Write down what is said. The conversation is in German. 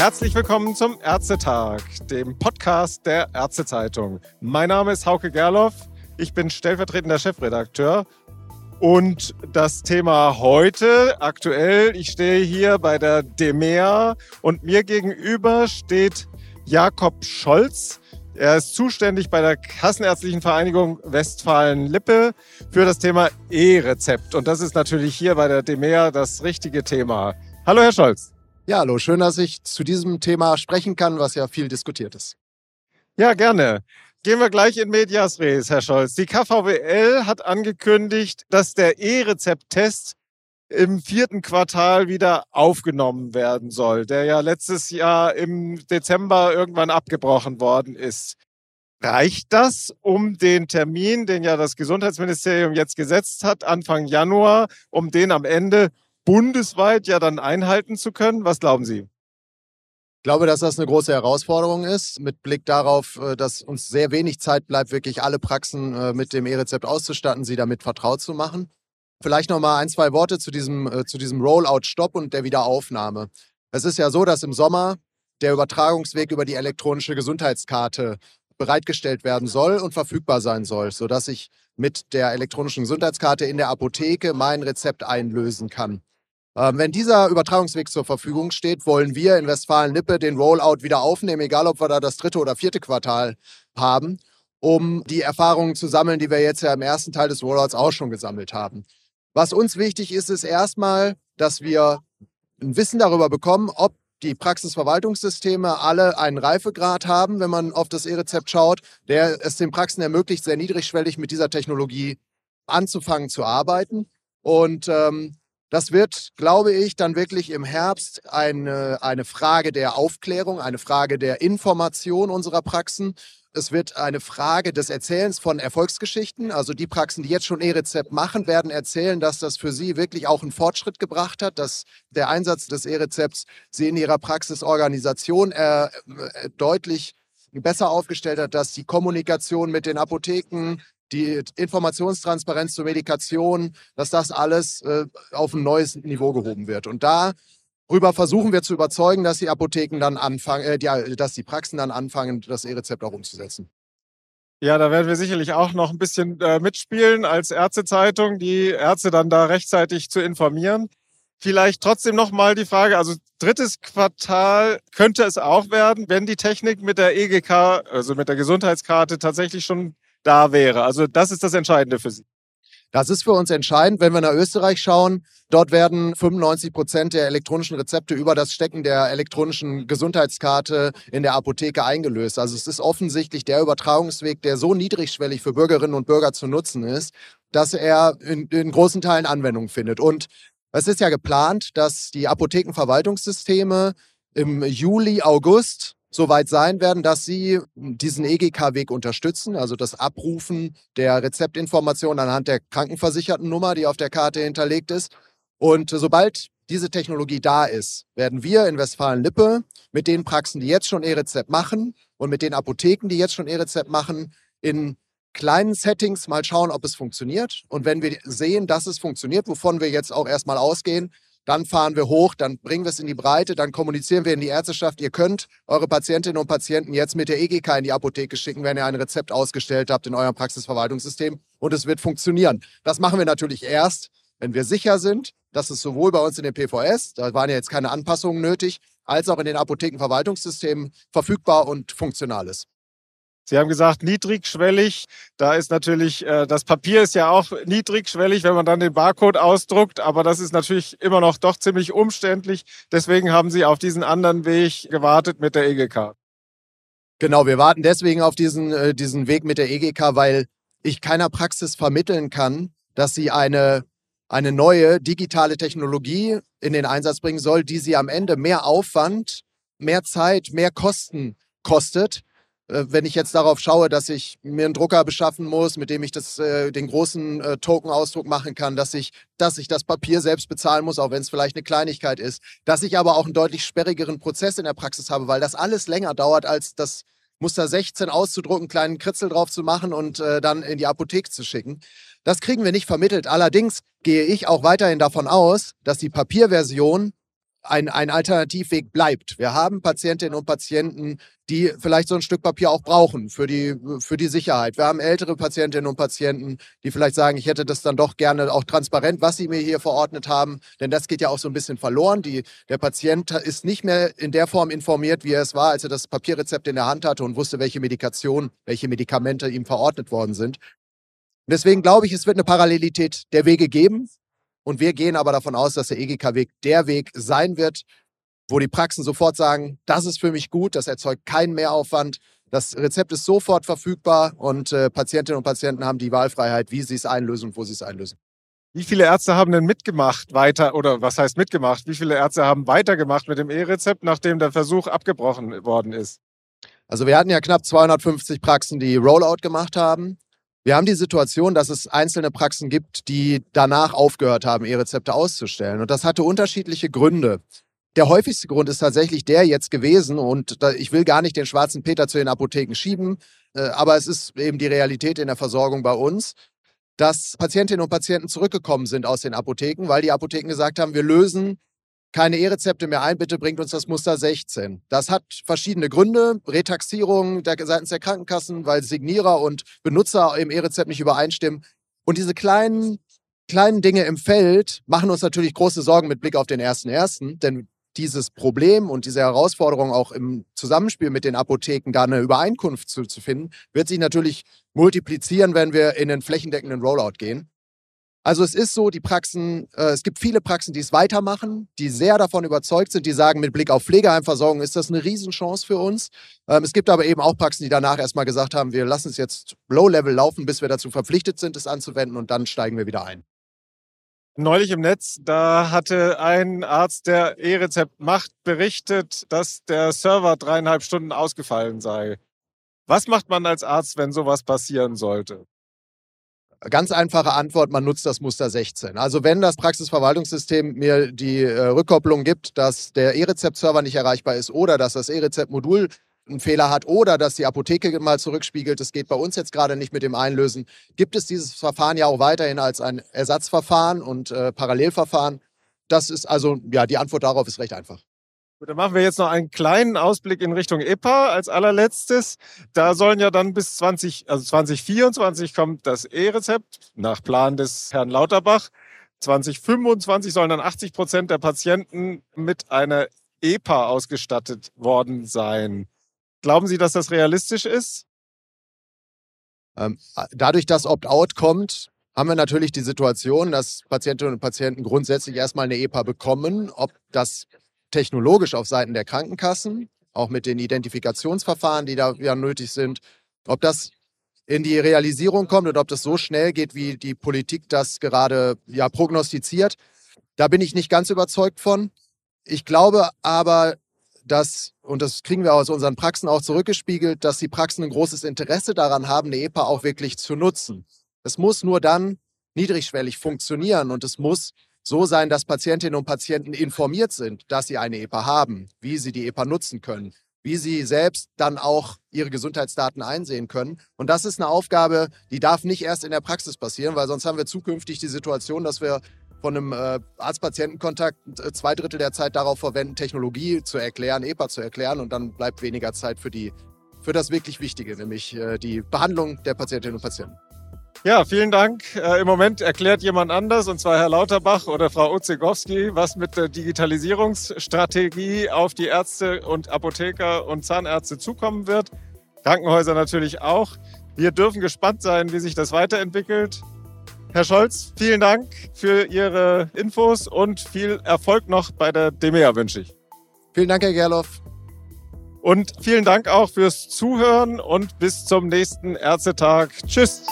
Herzlich willkommen zum Ärztetag, dem Podcast der Ärztezeitung. Mein Name ist Hauke Gerloff, ich bin stellvertretender Chefredakteur und das Thema heute, aktuell, ich stehe hier bei der DEMEA und mir gegenüber steht Jakob Scholz. Er ist zuständig bei der Kassenärztlichen Vereinigung Westfalen-Lippe für das Thema E-Rezept. Und das ist natürlich hier bei der DEMEA das richtige Thema. Hallo, Herr Scholz. Ja, hallo, schön, dass ich zu diesem Thema sprechen kann, was ja viel diskutiert ist. Ja, gerne. Gehen wir gleich in Medias Res, Herr Scholz. Die KVWL hat angekündigt, dass der E-Rezept-Test im vierten Quartal wieder aufgenommen werden soll, der ja letztes Jahr im Dezember irgendwann abgebrochen worden ist. Reicht das, um den Termin, den ja das Gesundheitsministerium jetzt gesetzt hat, Anfang Januar, um den am Ende bundesweit ja dann einhalten zu können? Was glauben Sie? Ich glaube, dass das eine große Herausforderung ist, mit Blick darauf, äh, dass uns sehr wenig Zeit bleibt, wirklich alle Praxen äh, mit dem E-Rezept auszustatten, sie damit vertraut zu machen. Vielleicht noch mal ein, zwei Worte zu diesem, äh, zu diesem Rollout-Stopp und der Wiederaufnahme. Es ist ja so, dass im Sommer der Übertragungsweg über die elektronische Gesundheitskarte bereitgestellt werden soll und verfügbar sein soll, sodass ich mit der elektronischen Gesundheitskarte in der Apotheke mein Rezept einlösen kann. Ähm, wenn dieser Übertragungsweg zur Verfügung steht, wollen wir in Westfalen-Lippe den Rollout wieder aufnehmen, egal ob wir da das dritte oder vierte Quartal haben, um die Erfahrungen zu sammeln, die wir jetzt ja im ersten Teil des Rollouts auch schon gesammelt haben. Was uns wichtig ist, ist erstmal, dass wir ein Wissen darüber bekommen, ob die Praxisverwaltungssysteme alle einen Reifegrad haben, wenn man auf das E-Rezept schaut, der es den Praxen ermöglicht, sehr niedrigschwellig mit dieser Technologie anzufangen zu arbeiten. Und ähm, das wird, glaube ich, dann wirklich im Herbst eine, eine Frage der Aufklärung, eine Frage der Information unserer Praxen. Es wird eine Frage des Erzählens von Erfolgsgeschichten. Also die Praxen, die jetzt schon E-Rezept machen, werden erzählen, dass das für sie wirklich auch einen Fortschritt gebracht hat, dass der Einsatz des E-Rezepts sie in ihrer Praxisorganisation äh, äh deutlich besser aufgestellt hat, dass die Kommunikation mit den Apotheken, die Informationstransparenz zur Medikation, dass das alles äh, auf ein neues Niveau gehoben wird. Und darüber versuchen wir zu überzeugen, dass die Apotheken dann anfangen, äh, dass die Praxen dann anfangen, das E-Rezept auch umzusetzen. Ja, da werden wir sicherlich auch noch ein bisschen äh, mitspielen als Ärztezeitung, die Ärzte dann da rechtzeitig zu informieren. Vielleicht trotzdem noch mal die Frage, also drittes Quartal könnte es auch werden, wenn die Technik mit der EGK, also mit der Gesundheitskarte tatsächlich schon da wäre. Also das ist das Entscheidende für Sie. Das ist für uns entscheidend, wenn wir nach Österreich schauen. Dort werden 95 Prozent der elektronischen Rezepte über das Stecken der elektronischen Gesundheitskarte in der Apotheke eingelöst. Also es ist offensichtlich der Übertragungsweg, der so niedrigschwellig für Bürgerinnen und Bürger zu nutzen ist, dass er in, in großen Teilen Anwendung findet. Und es ist ja geplant, dass die Apothekenverwaltungssysteme im Juli, August soweit sein werden, dass sie diesen EGK-Weg unterstützen, also das Abrufen der Rezeptinformation anhand der Krankenversichertennummer, die auf der Karte hinterlegt ist. Und sobald diese Technologie da ist, werden wir in Westfalen-Lippe mit den Praxen, die jetzt schon E-Rezept machen und mit den Apotheken, die jetzt schon E-Rezept machen, in kleinen Settings mal schauen, ob es funktioniert. Und wenn wir sehen, dass es funktioniert, wovon wir jetzt auch erstmal ausgehen, dann fahren wir hoch, dann bringen wir es in die Breite, dann kommunizieren wir in die Ärzteschaft. Ihr könnt eure Patientinnen und Patienten jetzt mit der EGK in die Apotheke schicken, wenn ihr ein Rezept ausgestellt habt in eurem Praxisverwaltungssystem und es wird funktionieren. Das machen wir natürlich erst, wenn wir sicher sind, dass es sowohl bei uns in den PVS, da waren ja jetzt keine Anpassungen nötig, als auch in den Apothekenverwaltungssystemen verfügbar und funktional ist. Sie haben gesagt, niedrigschwellig. Da ist natürlich, äh, das Papier ist ja auch niedrigschwellig, wenn man dann den Barcode ausdruckt, aber das ist natürlich immer noch doch ziemlich umständlich. Deswegen haben Sie auf diesen anderen Weg gewartet mit der EGK. Genau, wir warten deswegen auf diesen, äh, diesen Weg mit der EGK, weil ich keiner Praxis vermitteln kann, dass sie eine, eine neue digitale Technologie in den Einsatz bringen soll, die sie am Ende mehr Aufwand, mehr Zeit, mehr Kosten kostet, wenn ich jetzt darauf schaue, dass ich mir einen Drucker beschaffen muss, mit dem ich das, äh, den großen äh, Token-Ausdruck machen kann, dass ich, dass ich das Papier selbst bezahlen muss, auch wenn es vielleicht eine Kleinigkeit ist, dass ich aber auch einen deutlich sperrigeren Prozess in der Praxis habe, weil das alles länger dauert, als das Muster 16 auszudrucken, einen kleinen Kritzel drauf zu machen und äh, dann in die Apotheke zu schicken. Das kriegen wir nicht vermittelt. Allerdings gehe ich auch weiterhin davon aus, dass die Papierversion ein, ein Alternativweg bleibt. Wir haben Patientinnen und Patienten, die vielleicht so ein Stück Papier auch brauchen für die, für die Sicherheit. Wir haben ältere Patientinnen und Patienten, die vielleicht sagen, ich hätte das dann doch gerne auch transparent, was sie mir hier verordnet haben. Denn das geht ja auch so ein bisschen verloren. Die, der Patient ist nicht mehr in der Form informiert, wie er es war, als er das Papierrezept in der Hand hatte und wusste, welche Medikation, welche Medikamente ihm verordnet worden sind. Und deswegen glaube ich, es wird eine Parallelität der Wege geben. Und wir gehen aber davon aus, dass der EGK-Weg der Weg sein wird, wo die Praxen sofort sagen, das ist für mich gut, das erzeugt keinen Mehraufwand, das Rezept ist sofort verfügbar und äh, Patientinnen und Patienten haben die Wahlfreiheit, wie sie es einlösen und wo sie es einlösen. Wie viele Ärzte haben denn mitgemacht weiter oder was heißt mitgemacht? Wie viele Ärzte haben weitergemacht mit dem E-Rezept, nachdem der Versuch abgebrochen worden ist? Also wir hatten ja knapp 250 Praxen, die Rollout gemacht haben. Wir haben die Situation, dass es einzelne Praxen gibt, die danach aufgehört haben, E-Rezepte auszustellen. Und das hatte unterschiedliche Gründe. Der häufigste Grund ist tatsächlich der jetzt gewesen, und ich will gar nicht den schwarzen Peter zu den Apotheken schieben, äh, aber es ist eben die Realität in der Versorgung bei uns, dass Patientinnen und Patienten zurückgekommen sind aus den Apotheken, weil die Apotheken gesagt haben, wir lösen keine E-Rezepte mehr ein, bitte bringt uns das Muster 16. Das hat verschiedene Gründe. Retaxierung der, seitens der Krankenkassen, weil Signierer und Benutzer im E-Rezept nicht übereinstimmen. Und diese kleinen, kleinen Dinge im Feld machen uns natürlich große Sorgen mit Blick auf den 1.1., denn dieses Problem und diese Herausforderung auch im Zusammenspiel mit den Apotheken da eine Übereinkunft zu, zu finden, wird sich natürlich multiplizieren, wenn wir in den flächendeckenden Rollout gehen. Also es ist so, die Praxen, äh, es gibt viele Praxen, die es weitermachen, die sehr davon überzeugt sind, die sagen, mit Blick auf Pflegeheimversorgung ist das eine Riesenchance für uns. Ähm, es gibt aber eben auch Praxen, die danach erstmal gesagt haben, wir lassen es jetzt Low-Level laufen, bis wir dazu verpflichtet sind, es anzuwenden und dann steigen wir wieder ein. Neulich im Netz, da hatte ein Arzt, der E-Rezept macht, berichtet, dass der Server dreieinhalb Stunden ausgefallen sei. Was macht man als Arzt, wenn sowas passieren sollte? Ganz einfache Antwort, man nutzt das Muster 16. Also wenn das Praxisverwaltungssystem mir die äh, Rückkopplung gibt, dass der E-Rezept-Server nicht erreichbar ist oder dass das E-Rezept-Modul einen Fehler hat oder dass die Apotheke mal zurückspiegelt, das geht bei uns jetzt gerade nicht mit dem Einlösen, gibt es dieses Verfahren ja auch weiterhin als ein Ersatzverfahren und äh, Parallelverfahren. Das ist also, ja, die Antwort darauf ist recht einfach. Gut, dann machen wir jetzt noch einen kleinen Ausblick in Richtung EPA als allerletztes. Da sollen ja dann bis 20, also 2024 kommt das E-Rezept nach Plan des Herrn Lauterbach. 2025 sollen dann 80 Prozent der Patienten mit einer EPA ausgestattet worden sein. Glauben Sie, dass das realistisch ist? Ähm, dadurch, dass Opt-out kommt, haben wir natürlich die Situation, dass Patientinnen und Patienten grundsätzlich erstmal eine EPA bekommen. Ob das technologisch auf Seiten der Krankenkassen, auch mit den Identifikationsverfahren, die da ja nötig sind, ob das in die Realisierung kommt und ob das so schnell geht, wie die Politik das gerade ja prognostiziert. Da bin ich nicht ganz überzeugt von. Ich glaube aber, dass, und das kriegen wir aus unseren Praxen auch zurückgespiegelt, dass die Praxen ein großes Interesse daran haben, eine EPA auch wirklich zu nutzen. Es muss nur dann niedrigschwellig funktionieren und es muss so sein, dass Patientinnen und Patienten informiert sind, dass sie eine EPA haben, wie sie die EPA nutzen können, wie sie selbst dann auch ihre Gesundheitsdaten einsehen können. Und das ist eine Aufgabe, die darf nicht erst in der Praxis passieren, weil sonst haben wir zukünftig die Situation, dass wir von einem äh, Arzt-Patienten-Kontakt äh, zwei Drittel der Zeit darauf verwenden, Technologie zu erklären, EPA zu erklären und dann bleibt weniger Zeit für, die, für das wirklich Wichtige, nämlich äh, die Behandlung der Patientinnen und Patienten. Ja, vielen Dank. Äh, Im Moment erklärt jemand anders, und zwar Herr Lauterbach oder Frau Uzegowski, was mit der Digitalisierungsstrategie auf die Ärzte und Apotheker und Zahnärzte zukommen wird. Krankenhäuser natürlich auch. Wir dürfen gespannt sein, wie sich das weiterentwickelt. Herr Scholz, vielen Dank für Ihre Infos und viel Erfolg noch bei der DEMEA wünsche ich. Vielen Dank, Herr Gerloff. Und vielen Dank auch fürs Zuhören und bis zum nächsten Ärztetag. Tschüss.